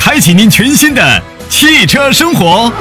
开启您全新的汽车生活。